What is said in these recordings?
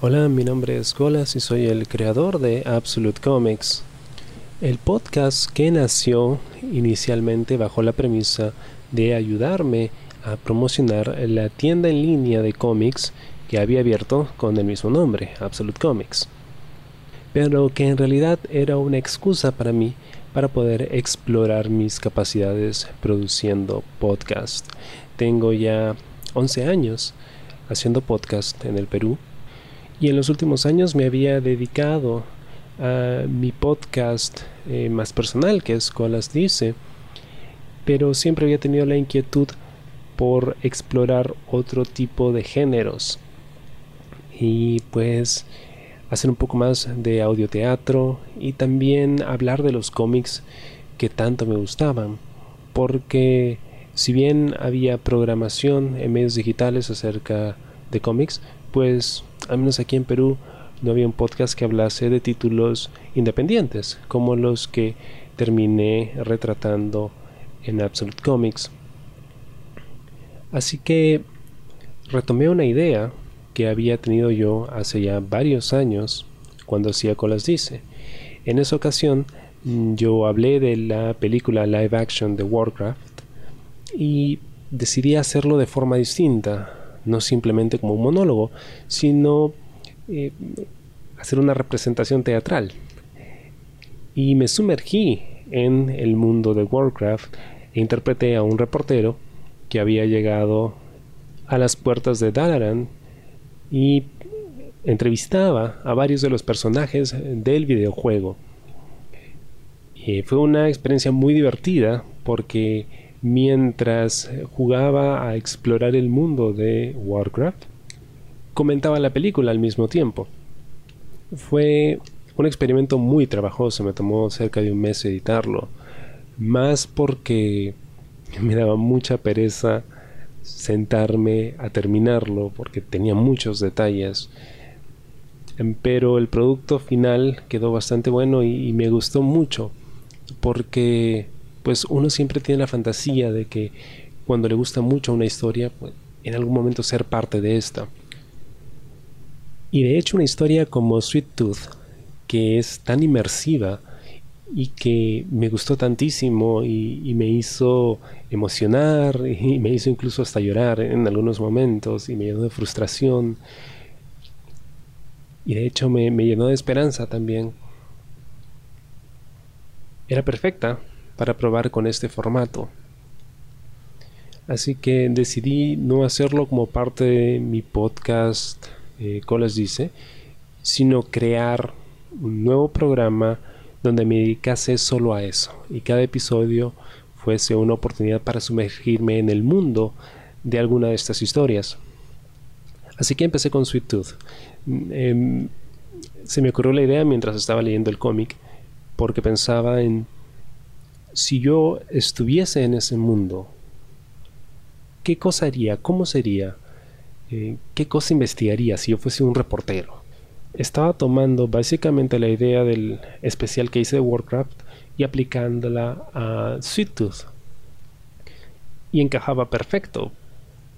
Hola, mi nombre es Golas y soy el creador de Absolute Comics. El podcast que nació inicialmente bajo la premisa de ayudarme a promocionar la tienda en línea de cómics que había abierto con el mismo nombre, Absolute Comics. Pero que en realidad era una excusa para mí para poder explorar mis capacidades produciendo podcast. Tengo ya 11 años haciendo podcast en el Perú y en los últimos años me había dedicado a mi podcast eh, más personal, que es Colas Dice, pero siempre había tenido la inquietud por explorar otro tipo de géneros y pues hacer un poco más de audioteatro y también hablar de los cómics que tanto me gustaban porque si bien había programación en medios digitales acerca de cómics pues al menos aquí en Perú, no había un podcast que hablase de títulos independientes, como los que terminé retratando en Absolute Comics. Así que retomé una idea que había tenido yo hace ya varios años cuando hacía Colas Dice. En esa ocasión mm, yo hablé de la película live action de Warcraft y decidí hacerlo de forma distinta, no simplemente como un monólogo, sino eh, hacer una representación teatral. Y me sumergí en el mundo de Warcraft e interpreté a un reportero que había llegado a las puertas de Dalaran y entrevistaba a varios de los personajes del videojuego. Y fue una experiencia muy divertida porque mientras jugaba a explorar el mundo de Warcraft, comentaba la película al mismo tiempo. Fue un experimento muy trabajoso, me tomó cerca de un mes editarlo, más porque me daba mucha pereza sentarme a terminarlo porque tenía muchos detalles. Pero el producto final quedó bastante bueno y, y me gustó mucho porque pues uno siempre tiene la fantasía de que cuando le gusta mucho una historia, pues, en algún momento ser parte de esta. Y de hecho una historia como Sweet Tooth, que es tan inmersiva y que me gustó tantísimo y, me hizo emocionar y me hizo incluso hasta llorar en algunos momentos y me llenó de frustración. Y de hecho me llenó de esperanza también. Era perfecta, para probar con este formato. Así que decidí no hacerlo como parte de mi podcast, eh, les dice, sino crear un nuevo programa donde me dedicase solo a eso y cada episodio fuese una oportunidad para sumergirme en el mundo de alguna de estas historias. Así que empecé con Sweet Tooth. Em, se me ocurrió la idea mientras estaba leyendo el cómic porque pensaba en si yo estuviese en ese mundo, ¿qué cosa haría? ¿Cómo sería? Eh, ¿Qué cosa investigaría si yo fuese un reportero? Estaba tomando básicamente la idea del especial que hice de Warcraft y aplicándola a Sweet Tooth. Y encajaba perfecto,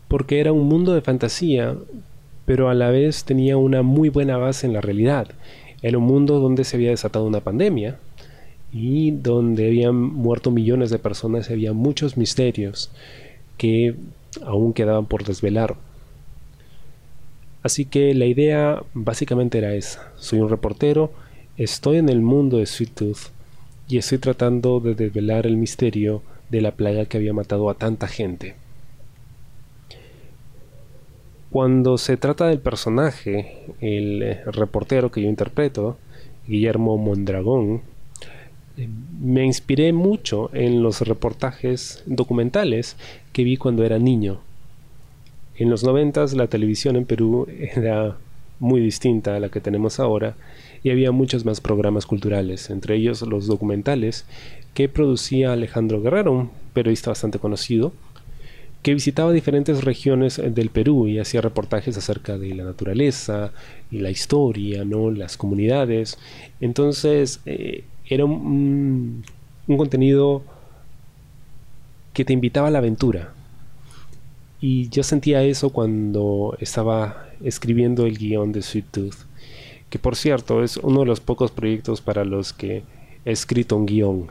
porque era un mundo de fantasía, pero a la vez tenía una muy buena base en la realidad. Era un mundo donde se había desatado una pandemia, y donde habían muerto millones de personas, había muchos misterios que aún quedaban por desvelar. Así que la idea básicamente era esa. Soy un reportero, estoy en el mundo de Sweet Tooth y estoy tratando de desvelar el misterio de la plaga que había matado a tanta gente. Cuando se trata del personaje, el reportero que yo interpreto, Guillermo Mondragón, me inspiré mucho en los reportajes documentales que vi cuando era niño. En los noventas la televisión en Perú era muy distinta a la que tenemos ahora y había muchos más programas culturales, entre ellos los documentales que producía Alejandro Guerrero, un periodista bastante conocido, que visitaba diferentes regiones del Perú y hacía reportajes acerca de la naturaleza y la historia, ¿no? las comunidades. Entonces, eh, era un, contenido que te invitaba a la aventura. Y yo sentía eso cuando estaba escribiendo el guion de Sweet Tooth, que por cierto es uno de los pocos proyectos para los que he escrito un guion.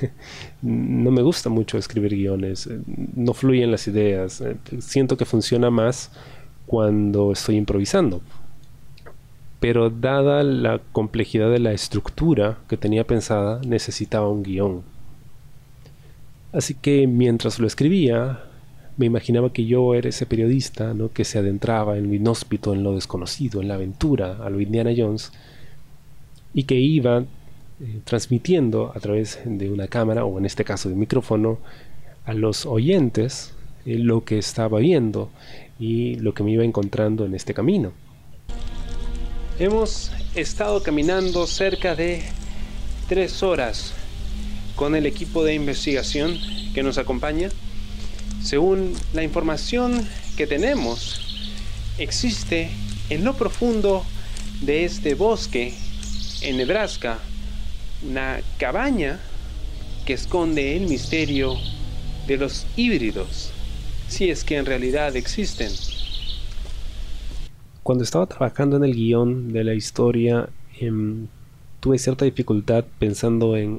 no me gusta mucho escribir guiones, no fluyen las ideas, siento que funciona más cuando estoy improvisando. Pero dada la complejidad de la estructura que tenía pensada, necesitaba un guion. Así que mientras lo escribía, me imaginaba que yo era ese periodista ¿no? que se adentraba en lo inhóspito, en lo desconocido, en la aventura, a lo Indiana Jones, y que iba eh, transmitiendo a través de una cámara, o en este caso de micrófono, a los oyentes eh, lo que estaba viendo y lo que me iba encontrando en este camino. Hemos estado caminando cerca de tres horas con el equipo de investigación que nos acompaña según la información que tenemos, existe en lo profundo de este bosque, en Nebraska, una cabaña que esconde el misterio de los híbridos, si es que en realidad existen. Cuando estaba trabajando en el guion de la historia, em, tuve cierta dificultad pensando en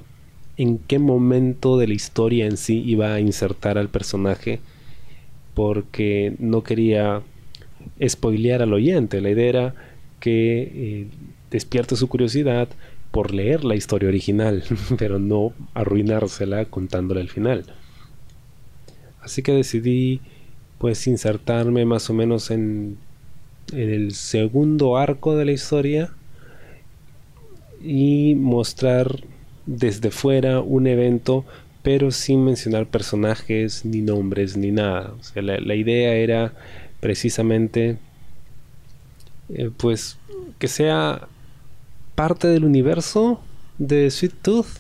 en qué momento de la historia en sí iba a insertar al personaje porque no quería spoilear al oyente. La idea era que eh, despierte su curiosidad por leer la historia original, pero no arruinársela contándole el final. Así que decidí pues insertarme más o menos en, en el segundo arco de la historia y mostrar desde fuera un evento, pero sin mencionar personajes, ni nombres, ni nada. la, idea era precisamente, eh, pues, que sea parte del universo de Sweet Tooth,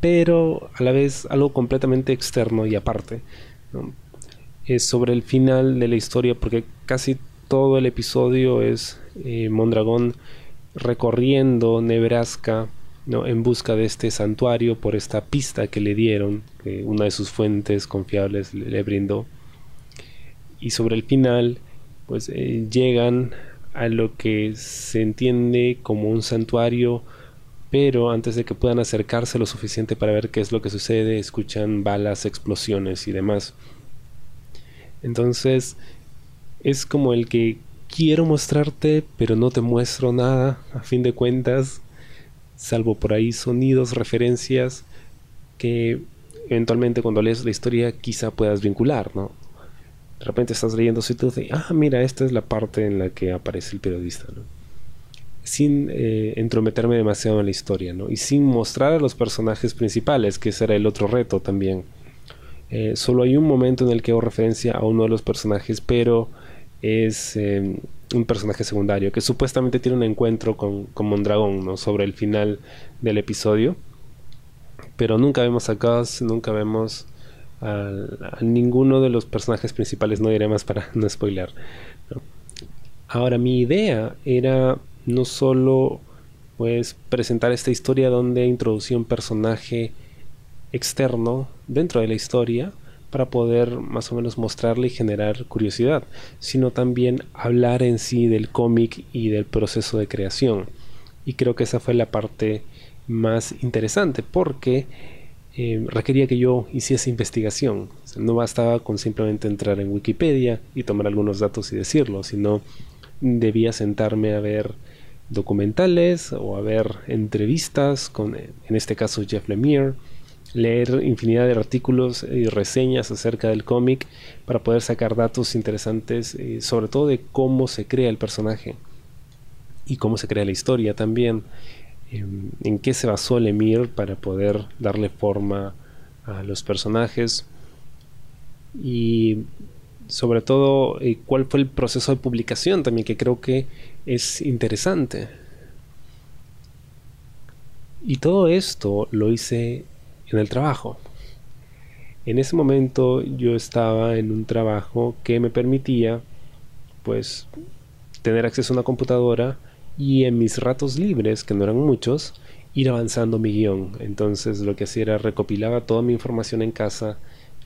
pero a la vez algo completamente externo y aparte. Es sobre el final de la historia, porque casi todo el episodio es eh, Mondragón recorriendo Nebraska en busca de este santuario por esta pista que le dieron, que una de sus fuentes confiables le, brindó. Y sobre el final, pues eh, llegan a lo que se entiende como un santuario, pero antes de que puedan acercarse lo suficiente para ver qué es lo que sucede, escuchan balas, explosiones y demás. Entonces, es como el que quiero mostrarte, pero no te muestro nada, a fin de cuentas, salvo por ahí sonidos, referencias que eventualmente cuando lees la historia quizá puedas vincular, ¿no? De repente estás leyendo tú dices, ah, mira, esta es la parte en la que aparece el periodista, ¿no? Sin eh, entrometerme demasiado en la historia, ¿no? Y sin mostrar a los personajes principales, que ese era el otro reto también. Eh, solo hay un momento en el que hago referencia a uno de los personajes, pero es em, un personaje secundario que supuestamente tiene un encuentro con, un dragón ¿no? sobre el final del episodio. Pero nunca vemos a Gus, nunca vemos a, ninguno de los personajes principales, no diré más para no spoiler. Ahora, mi idea era no solo pues presentar esta historia donde introducí un personaje externo dentro de la historia, para poder más o menos mostrarle y generar curiosidad, sino también hablar en sí del cómic y del proceso de creación. Y creo que esa fue la parte más interesante porque eh, requería que yo hiciese investigación. no bastaba con simplemente entrar en Wikipedia y tomar algunos datos y decirlo, sino debía sentarme a ver documentales o a ver entrevistas con, en este caso, Jeff Lemire, leer infinidad de artículos y reseñas acerca del cómic para poder sacar datos interesantes, eh, sobre todo de cómo se crea el personaje y cómo se crea la historia también, em, en qué se basó Lemire para poder darle forma a los personajes y sobre todo eh, cuál fue el proceso de publicación también que creo que es interesante. Y todo esto lo hice en el trabajo. En ese momento yo estaba en un trabajo que me permitía pues tener acceso a una computadora y en mis ratos libres, que no eran muchos, ir avanzando mi guion. Entonces lo que hacía era recopilaba toda mi información en casa,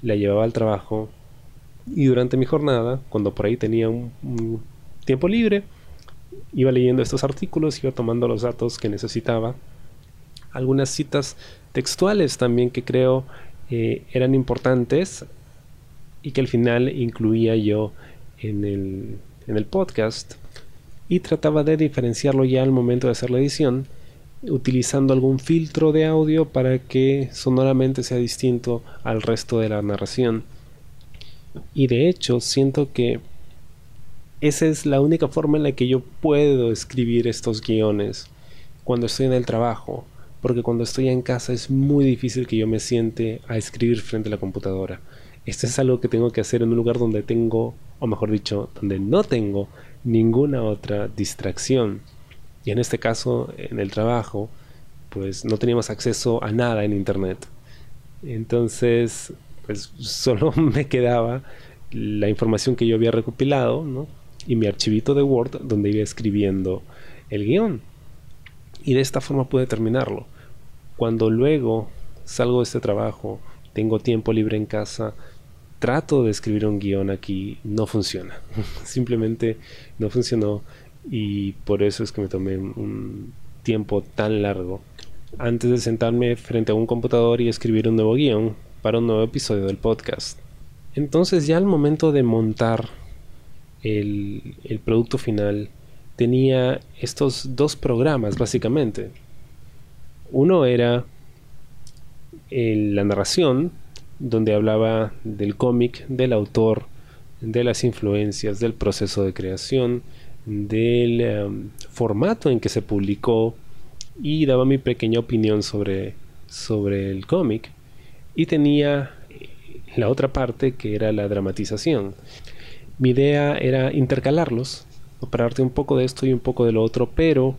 la llevaba al trabajo Y durante mi jornada, cuando por ahí tenía un, tiempo libre, iba leyendo estos artículos, iba tomando los datos que necesitaba. Algunas citas textuales también que creo eh, eran importantes y que al final incluía yo en el, en el podcast y trataba de diferenciarlo ya al momento de hacer la edición utilizando algún filtro de audio para que sonoramente sea distinto al resto de la narración. Y de hecho siento que esa es la única forma en la que yo puedo escribir estos guiones cuando estoy en el trabajo, porque cuando estoy en casa es muy difícil que yo me siente a escribir frente a la computadora. Esto es algo que tengo que hacer en un lugar donde tengo, o mejor dicho, donde no tengo ninguna otra distracción. Y en este caso, en el trabajo, pues no teníamos acceso a nada en Internet. Entonces, pues solo me quedaba la información que yo había recopilado, ¿no? Y mi archivito de Word donde iba escribiendo el guion. Y de esta forma pude terminarlo. Cuando luego salgo de este trabajo, tengo tiempo libre en casa, trato de escribir un guion aquí, no funciona. Simplemente no funcionó y por eso es que me tomé un tiempo tan largo antes de sentarme frente a un computador y escribir un nuevo guion para un nuevo episodio del podcast. Entonces ya al momento de montar el, producto final tenía estos dos programas básicamente. Uno era la narración, donde hablaba del cómic, del autor, de las influencias, del proceso de creación, del em, formato en que se publicó y daba mi pequeña opinión sobre, sobre el cómic. Y tenía eh, la otra parte que era la dramatización. Mi idea era intercalarlos, para darte un poco de esto y un poco de lo otro, pero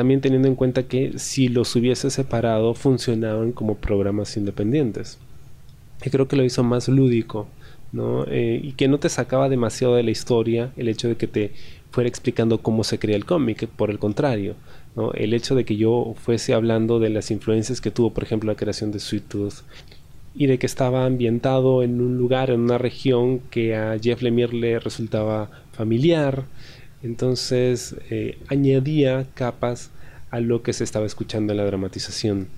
también teniendo en cuenta que si los hubiese separado funcionaban como programas independientes. Y creo que lo hizo más lúdico, ¿no? Eh, y que no te sacaba demasiado de la historia el hecho de que te fuera explicando cómo se crea el cómic, por el contrario, el hecho de que yo fuese hablando de las influencias que tuvo, por ejemplo, la creación de Sweet Tooth y de que estaba ambientado en un lugar, en una región que a Jeff Lemire le resultaba familiar, entonces eh, añadía capas a lo que se estaba escuchando en la dramatización.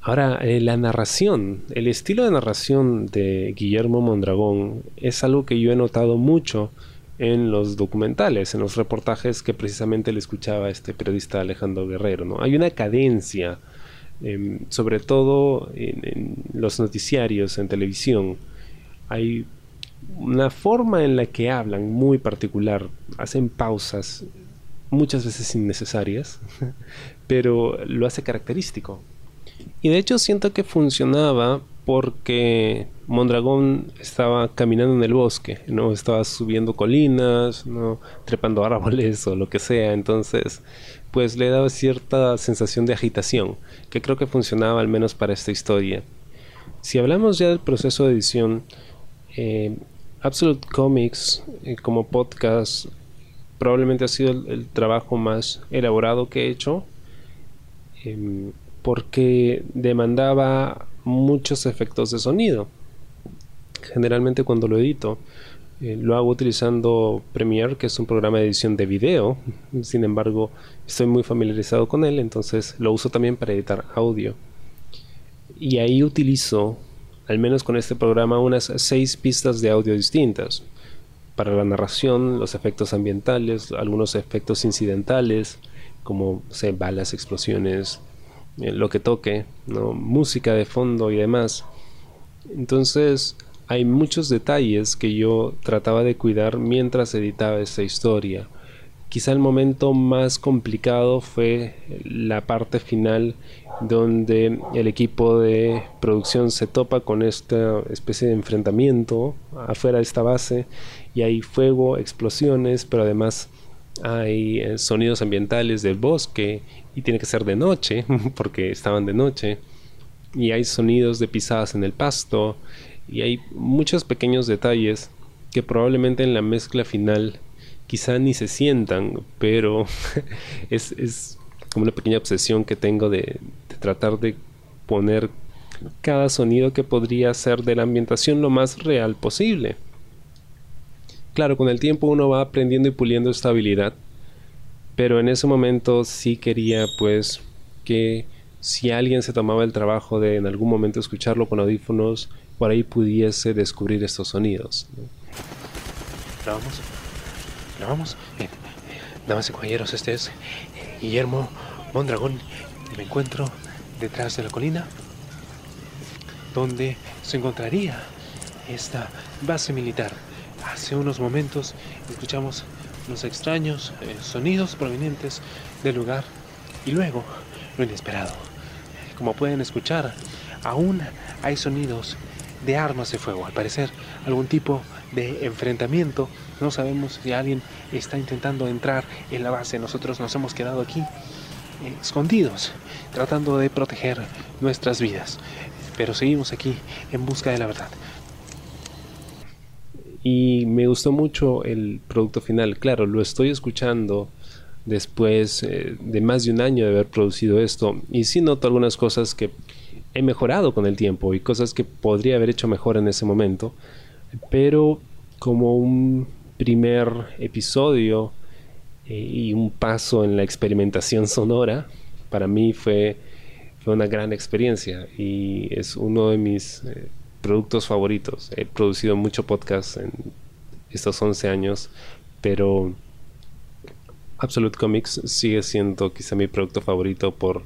Ahora, eh, la narración, el estilo de narración de Guillermo Mondragón es algo que yo he notado mucho en los documentales, en los reportajes que precisamente le escuchaba este periodista Alejandro Guerrero. ¿no? Hay una cadencia, em, sobre todo en, los noticiarios, en televisión. Hay una forma en la que hablan muy particular, hacen pausas muchas veces innecesarias, pero lo hace característico. Y de hecho siento que funcionaba porque Mondragón estaba caminando en el bosque, no estaba subiendo colinas, no trepando árboles o lo que sea, entonces pues le daba cierta sensación de agitación, que creo que funcionaba al menos para esta historia. Si hablamos ya del proceso de edición, eh, Absolute Comics eh, como podcast probablemente ha sido el, trabajo más elaborado que he hecho, em, porque demandaba muchos efectos de sonido. Generalmente cuando lo edito, eh, lo hago utilizando Premiere, que es un programa de edición de video. Sin embargo, estoy muy familiarizado con él, entonces lo uso también para editar audio. Y ahí utilizo, al menos con este programa, unas seis pistas de audio distintas. Para la narración, los efectos ambientales, algunos efectos incidentales, como balas, explosiones, eh, lo que toque, ¿no? música de fondo y demás. Entonces hay muchos detalles que yo trataba de cuidar mientras editaba esta historia. Quizá el momento más complicado fue la parte final donde el equipo de producción se topa con esta especie de enfrentamiento afuera de esta base y hay fuego, explosiones, pero además hay eh, sonidos ambientales del bosque y tiene que ser de noche porque estaban de noche y hay sonidos de pisadas en el pasto y hay muchos pequeños detalles que probablemente en la mezcla final quizá ni se sientan pero es, como una pequeña obsesión que tengo de, tratar de poner cada sonido que podría ser de la ambientación lo más real posible. Claro, con el tiempo uno va aprendiendo y puliendo esta habilidad, pero en ese momento sí quería pues que si alguien se tomaba el trabajo de en algún momento escucharlo con audífonos, por ahí pudiese descubrir estos sonidos. ¿Grabamos? Bien. Damas y caballeros, este es Guillermo Mondragón. Me encuentro detrás de la colina donde se encontraría esta base militar. Hace unos momentos escuchamos los extraños eh, sonidos provenientes del lugar y luego lo inesperado. Como pueden escuchar, aún hay sonidos de armas de fuego. Al parecer, algún tipo de enfrentamiento. No sabemos si alguien está intentando entrar en la base. Nosotros nos hemos quedado aquí eh, escondidos, tratando de proteger nuestras vidas. Pero seguimos aquí en busca de la verdad. Y me gustó mucho el producto final. Claro, lo estoy escuchando después eh, de más de un año de haber producido esto. Y sí noto algunas cosas que he mejorado con el tiempo y cosas que podría haber hecho mejor en ese momento. Pero como un primer episodio eh, y un paso en la experimentación sonora, para mí fue, fue una gran experiencia y es uno de mis eh, productos favoritos. He producido mucho podcast en estos 11 años, pero Absolute Comics sigue siendo quizá mi producto favorito por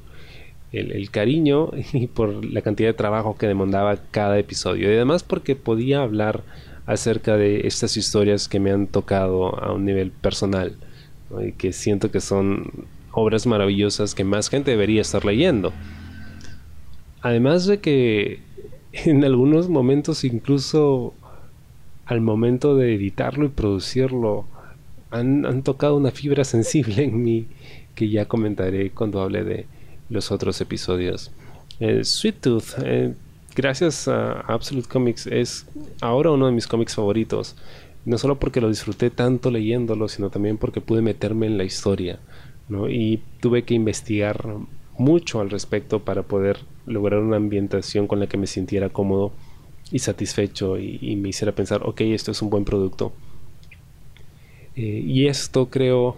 el, cariño y por la cantidad de trabajo que demandaba cada episodio. Y además porque podía hablar acerca de estas historias que me han tocado a un nivel personal y que siento que son obras maravillosas que más gente debería estar leyendo. Además de que en algunos momentos incluso al momento de editarlo y producirlo han, han tocado una fibra sensible en mí que ya comentaré cuando hable de, los otros episodios. Eh, Sweet Tooth, eh, gracias a Absolute Comics, es ahora uno de mis cómics favoritos. No solo porque lo disfruté tanto leyéndolo, sino también porque pude meterme en la historia. Y tuve que investigar mucho al respecto para poder lograr una ambientación con la que me sintiera cómodo y satisfecho y, me hiciera pensar, ok, esto es un buen producto. Eh, y esto creo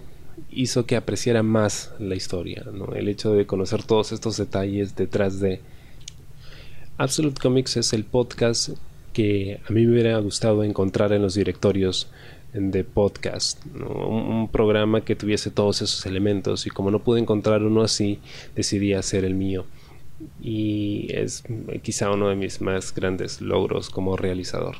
hizo que apreciara más la historia, el hecho de conocer todos estos detalles detrás de... Absolute Comics es el podcast que a mí me hubiera gustado encontrar en los directorios de podcast, un, programa que tuviese todos esos elementos y como no pude encontrar uno así, decidí hacer el mío y es quizá uno de mis más grandes logros como realizador.